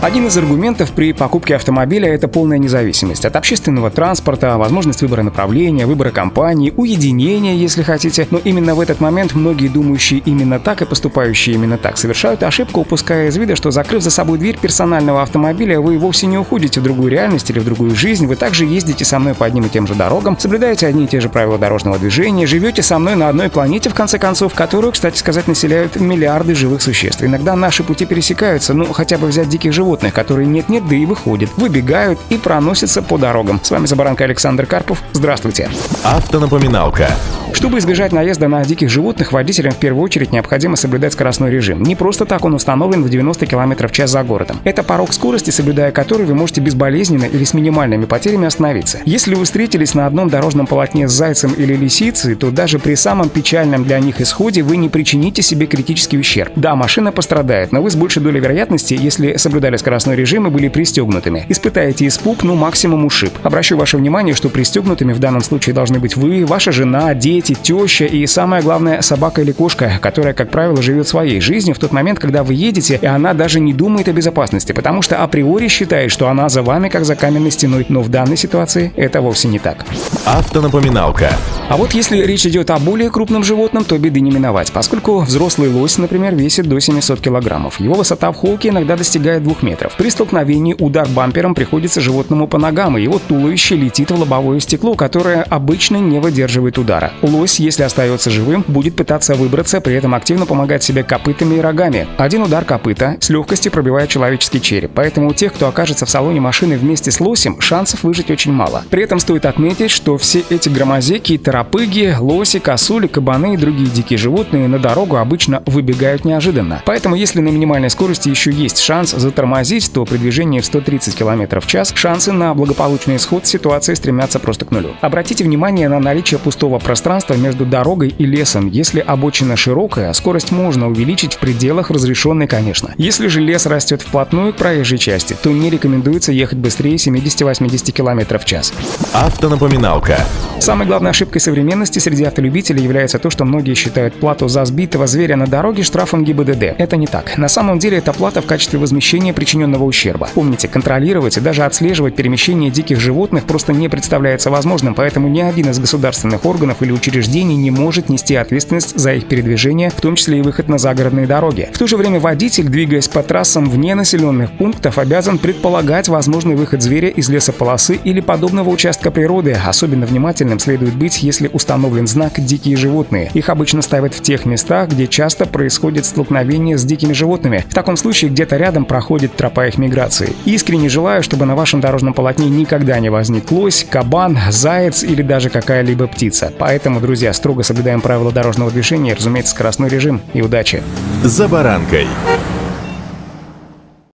Один из аргументов при покупке автомобиля – это полная независимость от общественного транспорта, возможность выбора направления, выбора компании, уединения, если хотите. Но именно в этот момент многие думающие именно так и поступающие именно так совершают ошибку, упуская из вида, что закрыв за собой дверь персонального автомобиля, вы вовсе не уходите в другую реальность или в другую жизнь, вы также ездите со мной по одним и тем же дорогам, соблюдаете одни и те же правила дорожного движения, живете со мной на одной планете, в конце концов, которую, кстати сказать, населяют миллиарды живых существ. Иногда наши пути пересекаются, ну, хотя бы взять диких животных животных, которые нет-нет, да и выходят, выбегают и проносятся по дорогам. С вами Забаранка Александр Карпов. Здравствуйте. Автонапоминалка. Чтобы избежать наезда на диких животных, водителям в первую очередь необходимо соблюдать скоростной режим. Не просто так он установлен в 90 км в час за городом. Это порог скорости, соблюдая который вы можете безболезненно или с минимальными потерями остановиться. Если вы встретились на одном дорожном полотне с зайцем или лисицей, то даже при самом печальном для них исходе вы не причините себе критический ущерб. Да, машина пострадает, но вы с большей долей вероятности, если соблюдали скоростной режим и были пристегнутыми. Испытаете испуг, ну максимум ушиб. Обращу ваше внимание, что пристегнутыми в данном случае должны быть вы, ваша жена, дети, теща и самое главное собака или кошка, которая, как правило, живет своей жизнью в тот момент, когда вы едете, и она даже не думает о безопасности, потому что априори считает, что она за вами как за каменной стеной, но в данной ситуации это вовсе не так. Автонапоминалка. А вот если речь идет о более крупном животном, то беды не миновать, поскольку взрослый лось, например, весит до 700 килограммов. Его высота в холке иногда достигает 2 метров метров. При столкновении удар бампером приходится животному по ногам, и его туловище летит в лобовое стекло, которое обычно не выдерживает удара. Лось, если остается живым, будет пытаться выбраться, при этом активно помогать себе копытами и рогами. Один удар копыта с легкостью пробивает человеческий череп, поэтому у тех, кто окажется в салоне машины вместе с лосем, шансов выжить очень мало. При этом стоит отметить, что все эти громозеки торопыги, лоси, косули, кабаны и другие дикие животные на дорогу обычно выбегают неожиданно. Поэтому если на минимальной скорости еще есть шанс затормозить, тормозить, то при движении в 130 км в час шансы на благополучный исход ситуации стремятся просто к нулю. Обратите внимание на наличие пустого пространства между дорогой и лесом. Если обочина широкая, скорость можно увеличить в пределах разрешенной, конечно. Если же лес растет вплотную к проезжей части, то не рекомендуется ехать быстрее 70-80 км в час. Автонапоминалка. Самой главной ошибкой современности среди автолюбителей является то, что многие считают плату за сбитого зверя на дороге штрафом ГИБДД. Это не так. На самом деле это плата в качестве возмещения причиненного ущерба. Помните, контролировать и даже отслеживать перемещение диких животных просто не представляется возможным, поэтому ни один из государственных органов или учреждений не может нести ответственность за их передвижение, в том числе и выход на загородные дороги. В то же время водитель, двигаясь по трассам вне населенных пунктов, обязан предполагать возможный выход зверя из лесополосы или подобного участка природы. Особенно внимательным следует быть, если установлен знак «дикие животные». Их обычно ставят в тех местах, где часто происходит столкновение с дикими животными. В таком случае где-то рядом проходит тропа их миграции. Искренне желаю, чтобы на вашем дорожном полотне никогда не возник лось, кабан, заяц или даже какая-либо птица. Поэтому, друзья, строго соблюдаем правила дорожного движения разумеется, скоростной режим. И удачи! За баранкой.